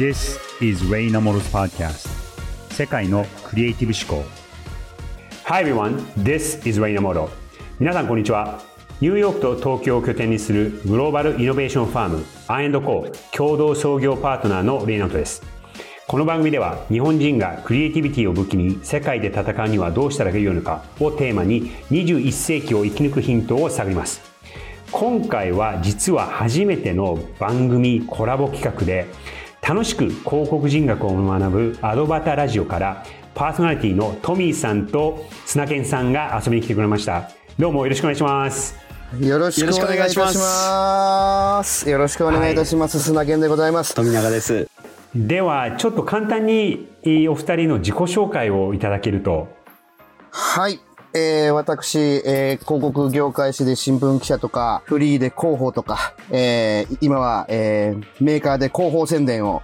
This is Ray Namoro's podcast. 世界のクリエイティブ思考。Hi everyone, this is Ray Namoro 皆さんこんにちは。ニューヨークと東京を拠点にするグローバルイノベーションファーム I&Co 共同創業パートナーのレイナトです。この番組では日本人がクリエイティビティを武器に世界で戦うにはどうしたらよいのかをテーマに21世紀を生き抜くヒントを探ります。今回は実は初めての番組コラボ企画で楽しく広告人学を学ぶアドバタラジオからパーソナリティのトミーさんと砂健さんが遊びに来てくれました。どうもよろしくお願いします。よろしくお願いいたします。よろしくお願いいたします、はい、砂健でございます。富永です。ではちょっと簡単にお二人の自己紹介をいただけると。はいえー、私、えー、広告業界誌で新聞記者とか、フリーで広報とか、えー、今は、えー、メーカーで広報宣伝を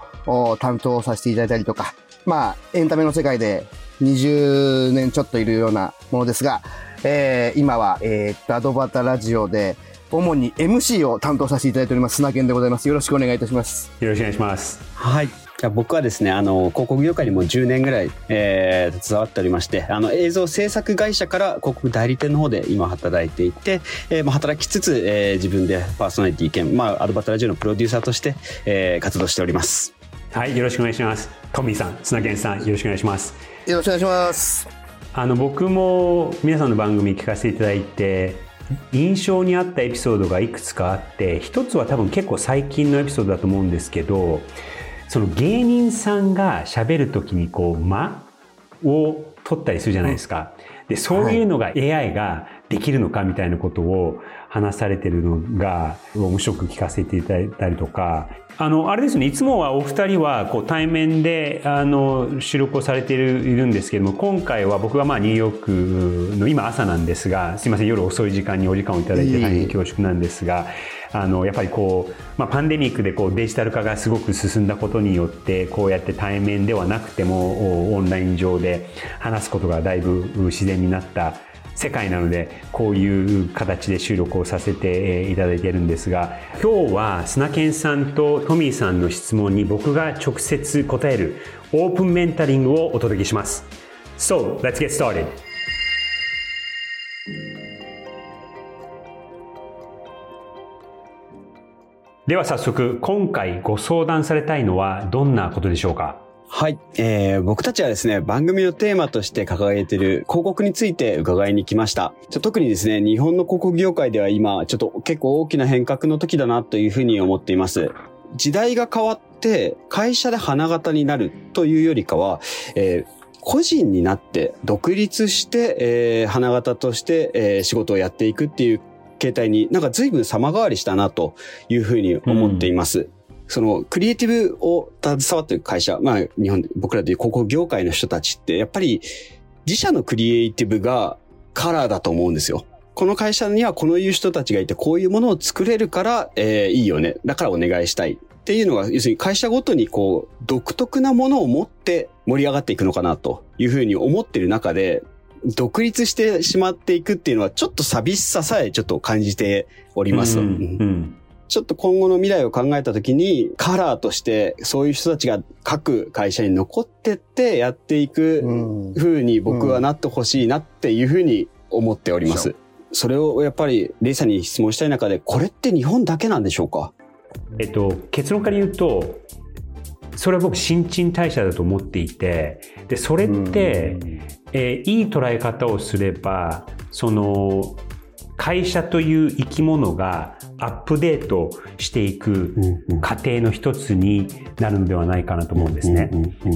担当させていただいたりとか、まあ、エンタメの世界で20年ちょっといるようなものですが、えー、今は、えー、アドバタラジオで、主に MC を担当させていただいております、砂健でございます。よろしくお願いいたします。よろしくお願いします。はい。じゃ僕はですね、あの、広告業界にも10年ぐらい、えー、携わっておりまして、あの、映像制作会社から広告代理店の方で今働いていて、えー、まあ、働きつつ、えー、自分でパーソナリティ兼、まあ、アドバタラジオのプロデューサーとして、えー、活動しております。はい、よろしくお願いします。トミーさん、砂健さん、よろしくお願いします。よろしくお願いします。あの、僕も皆さんの番組聞かせていただいて、印象にあったエピソードがいくつかあって一つは多分結構最近のエピソードだと思うんですけどその芸人さんが喋る時にこう間を取ったりするじゃないですか。でそういうのが AI ができるのかみたいなことを話されてるのが面白く聞かせていただいたりとか。あのあれですね。いつもはお二人はこう対面であの収録をされているいるんですけども今回は僕はまあニューヨークの今朝なんですがすいません。夜遅い時間にお時間をいただいて大変恐縮なんですがあのやっぱりこう、まあ、パンデミックでこうデジタル化がすごく進んだことによってこうやって対面ではなくてもオンライン上で話すことがだいぶ自然になった世界なのでこういう形で収録をさせていただいてるんですが今日は砂健さんとトミーさんの質問に僕が直接答えるオープンメンタリングをお届けします。So let's get started. では早速今回ご相談されたいのはどんなことでしょうか？はい、えー、僕たちはですね、番組のテーマとして掲げている広告について伺いに来ました。特にですね、日本の広告業界では今、ちょっと結構大きな変革の時だなというふうに思っています。時代が変わって会社で花形になるというよりかは、えー個人になって独立して、えー、花形として、えー、仕事をやっていくっていう形態になんか随分様変わりしたなというふうに思っています。うんそのクリエイティブを携わっている会社、まあ日本で僕らでいう広告業界の人たちって、やっぱり自社のクリエイティブがカラーだと思うんですよ。この会社にはこのいう人たちがいて、こういうものを作れるから、えー、いいよね。だからお願いしたい。っていうのが、要するに会社ごとにこう、独特なものを持って盛り上がっていくのかなというふうに思っている中で、独立してしまっていくっていうのはちょっと寂しささえちょっと感じております。うん、うん。ちょっと今後の未来を考えたときに、カラーとしてそういう人たちが各会社に残ってってやっていく風に僕はなってほしいなっていうふうに思っております。それをやっぱりレイさんに質問したい中で、これって日本だけなんでしょうか？えっと、結論から言うと、それは僕新陳代謝だと思っていて、で、それって、えー、いい捉え方をすれば、その、会社という生き物がアップデートしていく過程の一つになるのではないかなと思うんですね。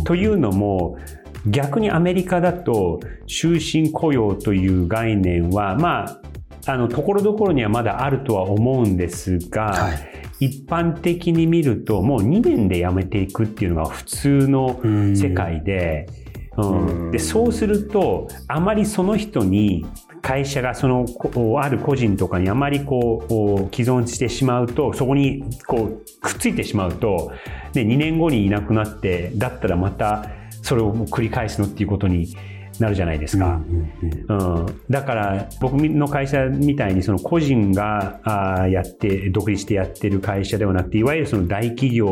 というのも、逆にアメリカだと終身雇用という概念は、まあ、あの、ところどころにはまだあるとは思うんですが、はい、一般的に見るともう2年で辞めていくっていうのが普通の世界で、うん、でそうするとあまりその人に会社がそのある個人とかにあまりこう既存してしまうとそこにこうくっついてしまうとで2年後にいなくなってだったらまたそれを繰り返すのっていうことになるじゃないですか。うん、だから僕の会社みたいにその個人があやって独立してやってる会社ではなくていわゆるその大企業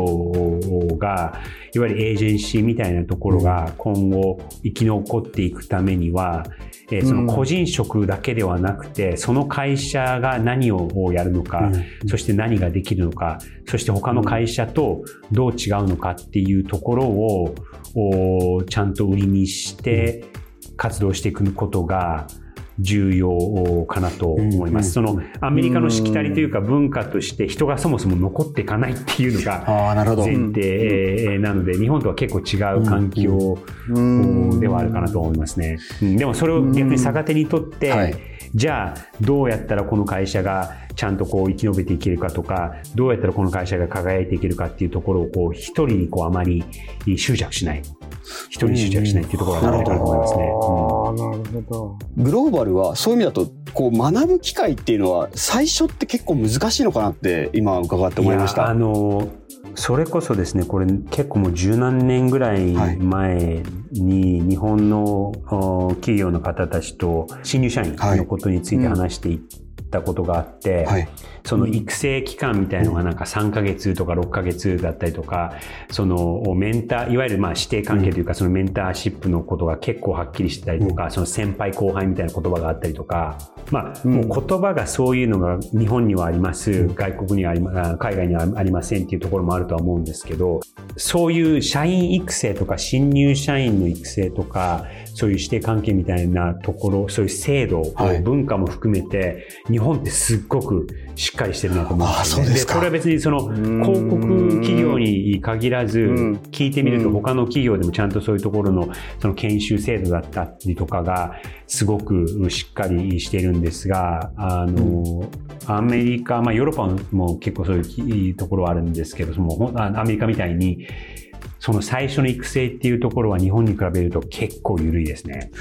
がいわゆるエージェンシーみたいなところが今後生き残っていくためには、えー、その個人職だけではなくて、その会社が何をやるのか、そして何ができるのかそして他の会社とどう違うのかっていうところをちゃんと売りにして活動していくことが、重要かなと思います。そのアメリカのしきたりというか文化として人がそもそも残っていかないっていうのが前提なので日本とは結構違う環境ではあるかなと思いますね。でもそれを逆に逆手にとって、じゃあどうやったらこの会社がちゃんとこう生き延びていけるかとかどうやったらこの会社が輝いていけるかっていうところをこう一人にこうあまり執着しない一人に執着しないっていうところがあるかと思いますね。なるほど。グローバルはそういう意味だとこう学ぶ機会っていうのは最初って結構難しいのかなって今伺って思いました。あのそれこそですね、これ結構もう十何年ぐらい前に日本の企業の方たちと新入社員のことについて話していったことがあって、はい、その育成期間みたいのがなんか3ヶ月とか6ヶ月だったりとか、そのメンター、いわゆるまあ指定関係というかそのメンターシップのことが結構はっきりしてたりとか、その先輩後輩みたいな言葉があったりとか、まあもう言葉がそういうのが日本にはあります、外国にはありま、海外にはありませんっていうところもあるとは思うんですけど、そういう社員育成とか新入社員の育成とか、そういう指定関係みたいなところ、そういう制度、はい、文化も含めて、日本ってすっごくしっかりしてるなと思う。んですね。でそれは別にその広告企業に限らず、聞いてみると他の企業でもちゃんとそういうところのその研修制度だったりとかがすごくしっかりしているんですが、あの、アメリカ、まあヨーロッパも結構そういうところはあるんですけど、そのアメリカみたいに、その最初の育成っていうところは日本に比べると結構緩いですね。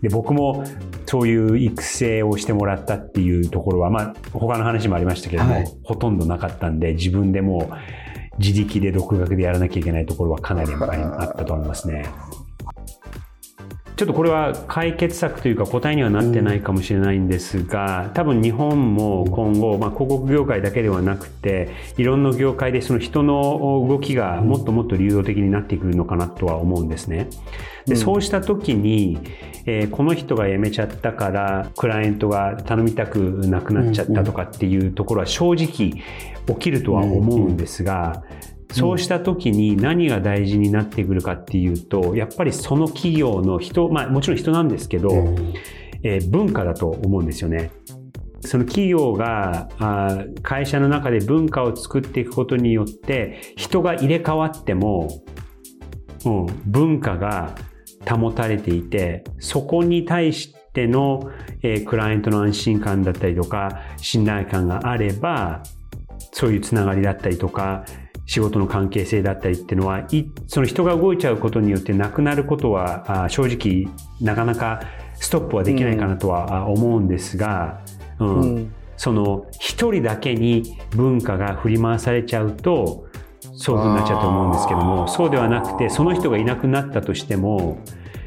で、僕もそういう育成をしてもらったっていうところは、まあ、他の話もありましたけども、はい、ほとんどなかったんで、自分でも自力で独学でやらなきゃいけないところはかなりあったと思いますね。ちょっとこれは解決策というか答えにはなってないかもしれないんですが、多分日本も今後、まあ、広告業界だけではなくて、いろんな業界でその人の動きがもっともっと流動的になってくるのかなとは思うんですね。で、そうした時に、えー、この人が辞めちゃったから、クライアントが頼みたくなくなっちゃったとかっていうところは正直起きるとは思うんですが、そうした時に何が大事になってくるかっていうと、やっぱりその企業の人、まあもちろん人なんですけど、えー、文化だと思うんですよね。その企業があ会社の中で文化を作っていくことによって人が入れ替わっても、うん、文化が保たれていてそこに対しての、えー、クライアントの安心感だったりとか信頼感があればそういうつながりだったりとか仕事の関係性だったりっていうのは、その人が動いちゃうことによってなくなることは、正直なかなかストップはできないかなとは思うんですが、うん、うん、その一人だけに文化が振り回されちゃうと、そういうふうになっちゃうと思うんですけども、そうではなくて、その人がいなくなったとしても、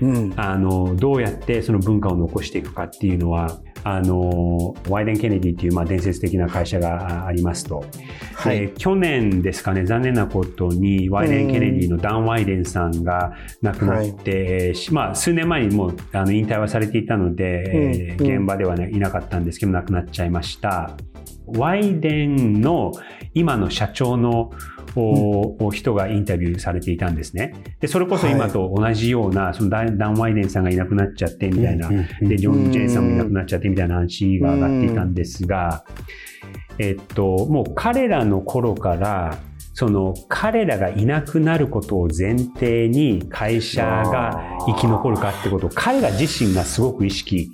うん、あの、どうやってその文化を残していくかっていうのは、あの、ワイデン・ケネディっていう、まあ、伝説的な会社がありますと。はい、去年ですかね、残念なことに、ワイデン・ケネディのダン・ワイデンさんが亡くなって、はい、まあ、数年前にもうあの引退はされていたので、うん、現場では、ね、いなかったんですけど、亡くなっちゃいました。ワイデンの今の社長のうん、人がインタビューされていたんですね。で、それこそ今と同じような、はい、そのダン・ワイデンさんがいなくなっちゃってみたいな、で、ジョン・ジェイさんもいなくなっちゃってみたいな話が上がっていたんですが、えっと、もう彼らの頃から、その彼らがいなくなることを前提に会社が生き残るかってことを彼ら自身がすごく意識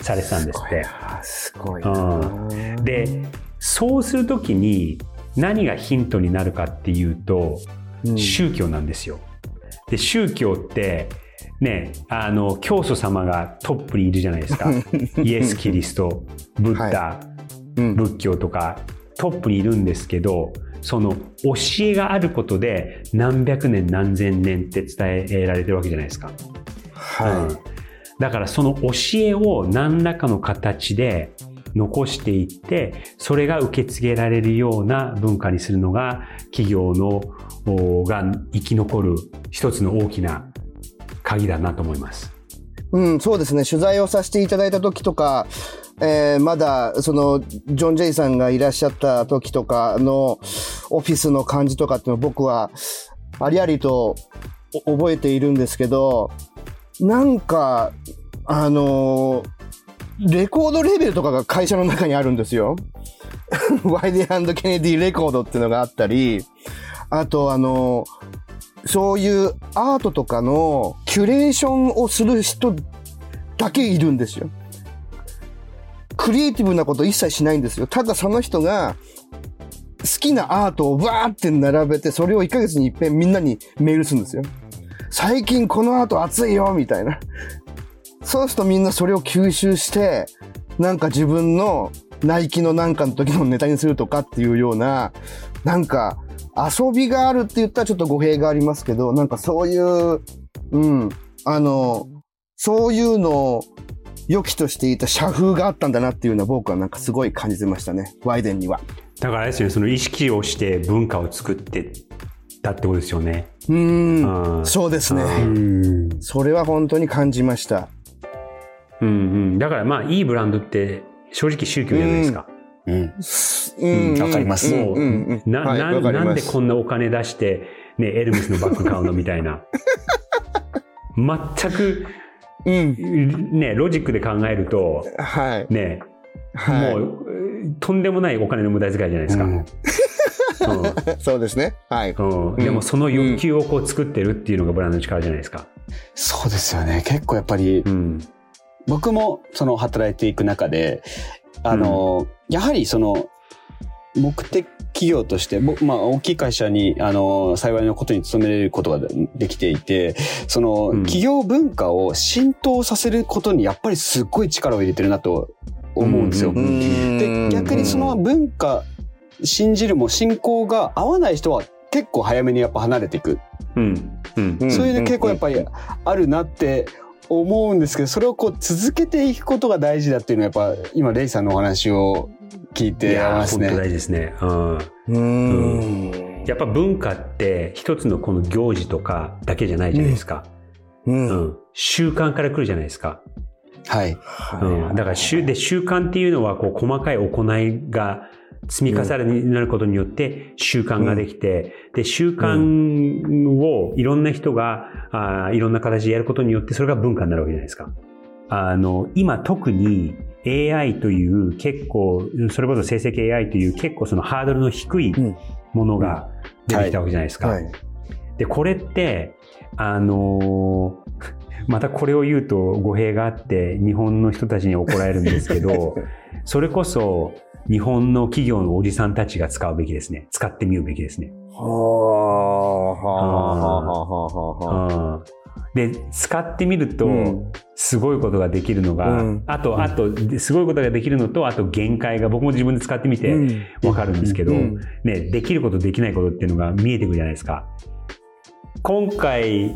されてたんですって。すごい。うん、で、そうするときに何がヒントになるかっていうと、宗教なんですよ。で、宗教って、ね、あの、教祖様がトップにいるじゃないですか。イエス・キリスト、ブッダ、はいうん、仏教とか、トップにいるんですけど、その教えがあることで何百年何千年って伝えられてるわけじゃないですか。はだからその教えを何らかの形で残していって、それが受け継げられるような文化にするのが企業のが生き残る一つの大きな鍵だなと思います。うん、そうですね。取材をさせていただいた時とか、えーまだ、その、ジョン・ジェイさんがいらっしゃった時とかのオフィスの感じとかっていうのを僕は、ありありと覚えているんですけど、なんか、あのーレコードレベルとかが会社の中にあるんですよ。ワイディケネディレコードっていうのがあったり、あとあのそういうアートとかのキュレーションをする人だけいるんですよ。クリエイティブなこと一切しないんですよ。ただその人が好きなアートをわーって並べて、それを1ヶ月に一遍みんなにメールするんですよ。最近このアート熱いよみたいな。そうするとみんなそれを吸収して、なんか自分のナイキのなんかの時のネタにするとかっていうような、なんか遊びがあるって言ったらちょっと語弊がありますけど、なんかそういう、うん、あの、そういうのを良きとしていた社風があったんだなっていうのは僕はなんかすごい感じてましたね、ワイデンには。だからあれですよね、その意識をして文化を作ってたってことですよね。うんん、そうですね。うん。それは本当に感じました。うんうん。だからまあいいブランドって正直宗教じゃないですか。うん。うんわかりますうんうんうんな、はいななんでこんなお金出して、ね、エルメスのバッグ買うのみたいな。全く、うん。ね、ロジックで考えると、はい。ね、はいもう、とんでもないお金の無駄遣いじゃないですか。うんそうですね。はい。うんうんでもその欲求をこう作ってるっていうのがブランドの力じゃないですか。そうですよね。結構やっぱり、うん。僕もその働いていく中で、あの、やはりその、目的企業として、僕まあ大きい会社に、あの、幸いのことに勤めれることがでできていて、その、うん企業文化を浸透させることにやっぱりすっごい力を入れてるなと思うんですよ。うんうんで、逆にその文化、信じるも信仰が合わない人は結構早めにやっぱ離れていく。うん。うん。うんそういうの結構やっぱりあるなって思うんですけど、それをこう続けていくことが大事だっていうのはやっぱ今レイさんのお話を聞いいてやー本当ますね。大事ですね。うん。うーん。やっぱ文化って一つのこの行事とかだけじゃないじゃないですか。う。うんん。習慣から来るじゃないですか。はい。うん。だから習、で、習慣っていうのはこう細かい行いが積み重ねになることによって習慣ができて、で、習慣をいろんな人が、あーいろんな形でやることによってそれが文化になるわけじゃないですか。あの、今特に AI という結構、それこそ生成系 AI という結構そのハードルの低いうんものが出てきたわけじゃないですか。はい。で、これって、あのー またこれを言うと語弊があって日本の人たちに怒られるんですけど、それこそ日本の企業のおじさんたちが使うべきですね。使ってみるべきですね。はあ、はあ、はあ、はあ、はあ。うんで、使ってみるとうん、すごいことができるのが、うんあと、あと、すごいことができるのと、あと限界が、僕も自分で使ってみてわかるんですけど、うんね、できることできないことっていうのが見えてくるじゃないですか。今回、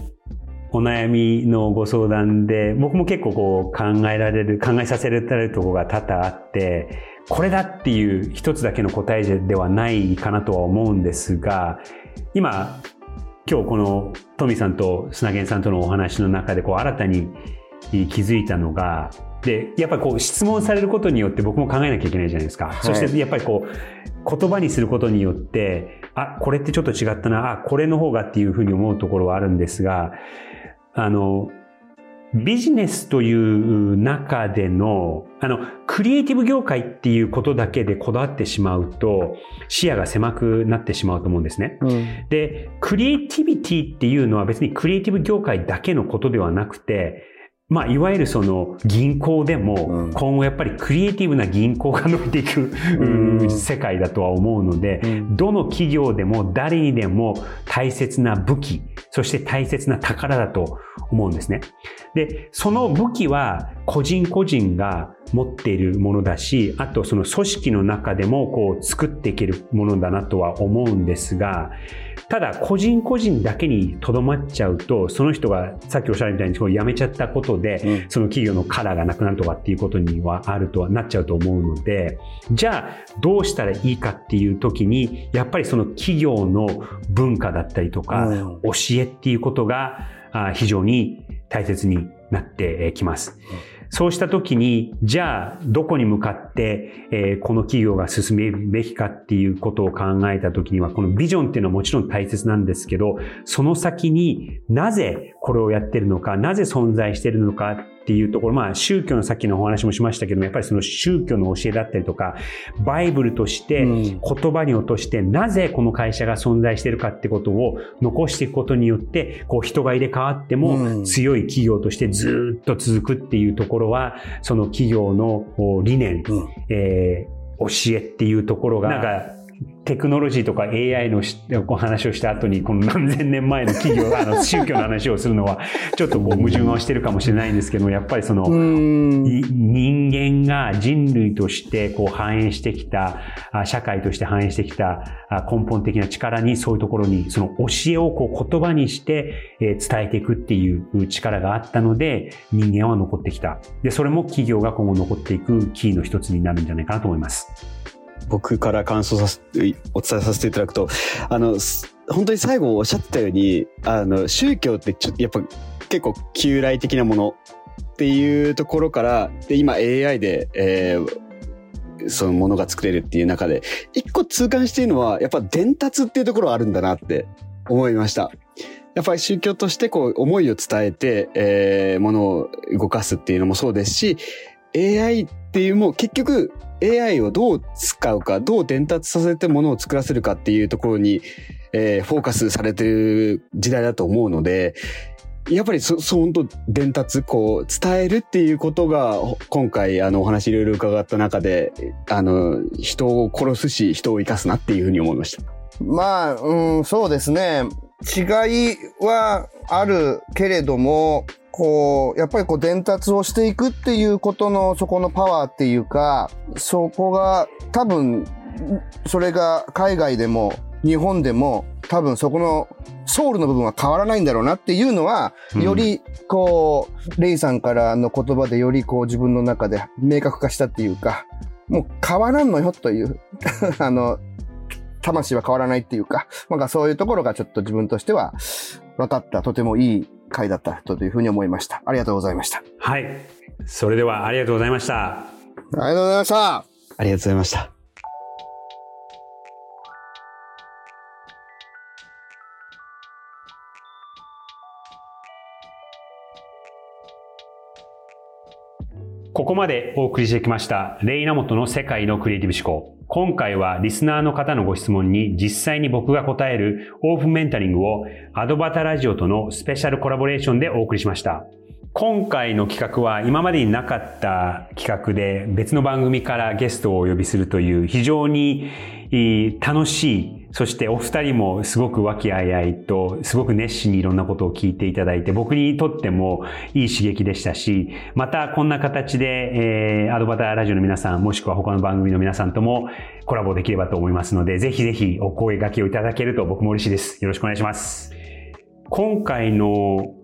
お悩みのご相談で、僕も結構こう考えられる、考えさせられるところが多々あって、これだっていう一つだけの答えではないかなとは思うんですが、今、今日このトミさんと砂源さんとのお話の中でこう新たに気づいたのが、で、やっぱりこう質問されることによって僕も考えなきゃいけないじゃないですか。そしてやっぱりこう言葉にすることによって、あ、これってちょっと違ったな、あ、これの方がっていうふうに思うところはあるんですが、あの、ビジネスという中での、あの、クリエイティブ業界っていうことだけでこだわってしまうと、視野が狭くなってしまうと思うんですね。うん。で、クリエイティビティっていうのは別にクリエイティブ業界だけのことではなくて、まあ、いわゆるその銀行でもうん。今後やっぱりクリエイティブな銀行が伸びていく、世界だとは思うので、うん。どの企業でも誰にでも大切な武器、そして大切な宝だと思うんですね。で、その武器は個人個人が持っているものだし、あとその組織の中でもこう作っていけるものだなとは思うんですが、ただ個人個人だけにとどまっちゃうと、その人がさっきおっしゃるみたいにこう辞めちゃったことで、うん、その企業のカラーがなくなるとかっていうことにはあるとはなっちゃうと思うので、じゃあどうしたらいいかっていう時に、やっぱりその企業の文化だったりとか、うん、教えっていうことが非常に大切になってきます。うんそうした時に、じゃあ、どこに向かって、えー、この企業が進めるべきかっていうことを考えた時には、このビジョンっていうのはもちろん大切なんですけど、その先になぜこれをやってるのか、なぜ存在してるのかっていうところ、まあ宗教のさっきのお話もしましたけども、やっぱりその宗教の教えだったりとか、バイブルとして言葉に落として、なぜこの会社が存在しているかってことを残していくことによって、こう人が入れ替わっても強い企業としてずっと続くっていうところは、その企業の理念、えー、教えっていうところが、なんかテクノロジーとか AI のお話をした後に、この何千年前の企業、あの、宗教の話をするのは、ちょっとこう矛盾はしてるかもしれないんですけど、やっぱりその、人間が人類としてこう反映してきた、社会として反映してきた根本的な力に、そういうところに、その教えをこう言葉にして伝えていくっていう力があったので、人間は残ってきた。で、それも企業が今後残っていくキーの一つになるんじゃないかなと思います。僕から感想させて、お伝えさせていただくと、あの、本当に最後おっしゃってたように、あの、宗教ってちょっとやっぱ結構旧来的なものっていうところから、で、今 AI で、えー、そのものが作れるっていう中で、一個痛感しているのは、やっぱ伝達っていうところあるんだなって思いました。やっぱり宗教としてこう思いを伝えて、えー、ものを動かすっていうのもそうですし、AI っていうもう結局 AI をどう使うか、どう伝達させてものを作らせるかっていうところに、えー、フォーカスされてる時代だと思うので、やっぱりそ、そう本当伝達、こう、伝えるっていうことが、今回、あの、お話いろいろ伺った中で、あの、人を殺すし、人を生かすなっていうふうに思いました。まあ、うん、そうですね。違いはあるけれども、こう、やっぱりこう伝達をしていくっていうことのそこのパワーっていうか、そこが多分、それが海外でも日本でも多分そこのソウルの部分は変わらないんだろうなっていうのは、よりこう、レイさんからの言葉でよりこう自分の中で明確化したっていうか、もう変わらんのよという。あの、魂は変わらないっていうか、なんかそういうところがちょっと自分としては分かったとてもいい回だったというふうに思いました。ありがとうございました。はい。それではありがとうございました。ありがとうございました。ありがとうございました。ここまでお送りしてきました、レイナモトの世界のクリエイティブ思考。今回はリスナーの方のご質問に実際に僕が答えるオープンメンタリングをアドバタラジオとのスペシャルコラボレーションでお送りしました。今回の企画は今までになかった企画で別の番組からゲストをお呼びするという非常に楽しいそしてお二人もすごく和気あいあいと、すごく熱心にいろんなことを聞いていただいて、僕にとってもいい刺激でしたし、またこんな形で、えー、アドバターラジオの皆さん、もしくは他の番組の皆さんともコラボできればと思いますので、ぜひぜひお声掛けをいただけると僕も嬉しいです。よろしくお願いします。今回の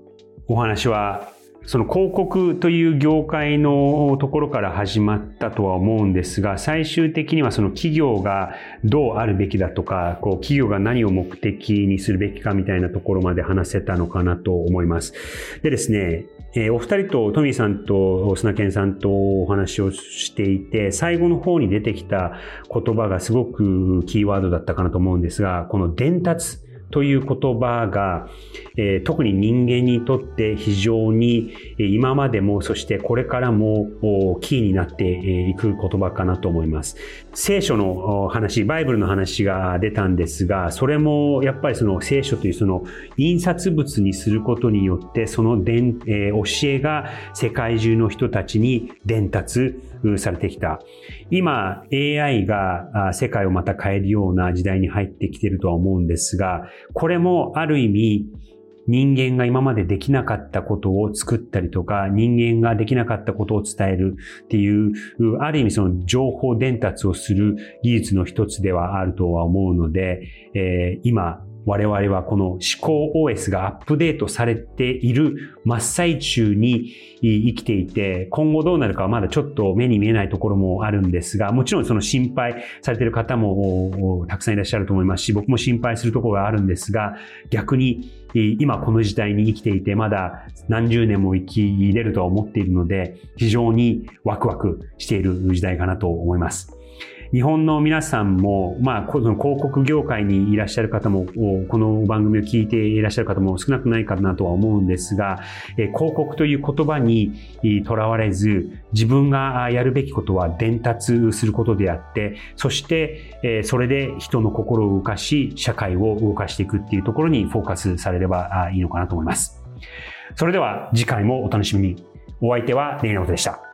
お話はその広告という業界のところから始まったとは思うんですが、最終的にはその企業がどうあるべきだとか、こう企業が何を目的にするべきかみたいなところまで話せたのかなと思います。でですね、お二人とトミーさんと砂健さんとお話をしていて、最後の方に出てきた言葉がすごくキーワードだったかなと思うんですが、この伝達。という言葉が、えー、特に人間にとって非常に今までもそしてこれからもキーになっていく言葉かなと思います。聖書の話、バイブルの話が出たんですが、それもやっぱりその聖書というその印刷物にすることによってその伝、えー、教えが世界中の人たちに伝達されてきた。今 AI が世界をまた変えるような時代に入ってきているとは思うんですが、これもある意味人間が今までできなかったことを作ったりとか、人間ができなかったことを伝えるっていう、ある意味その情報伝達をする技術の一つではあるとは思うので、えー、今、我々はこの思考 OS がアップデートされている真っ最中に生きていて、今後どうなるかはまだちょっと目に見えないところもあるんですが、もちろんその心配されている方もたくさんいらっしゃると思いますし、僕も心配するところがあるんですが、逆に今この時代に生きていて、まだ何十年も生きれるとは思っているので、非常にワクワクしている時代かなと思います。日本の皆さんも、まあ、この広告業界にいらっしゃる方も、この番組を聞いていらっしゃる方も少なくないかなとは思うんですが、広告という言葉にとらわれず、自分がやるべきことは伝達することであって、そして、それで人の心を動かし、社会を動かしていくっていうところにフォーカスされればいいのかなと思います。それでは次回もお楽しみに。お相手はネイナオでした。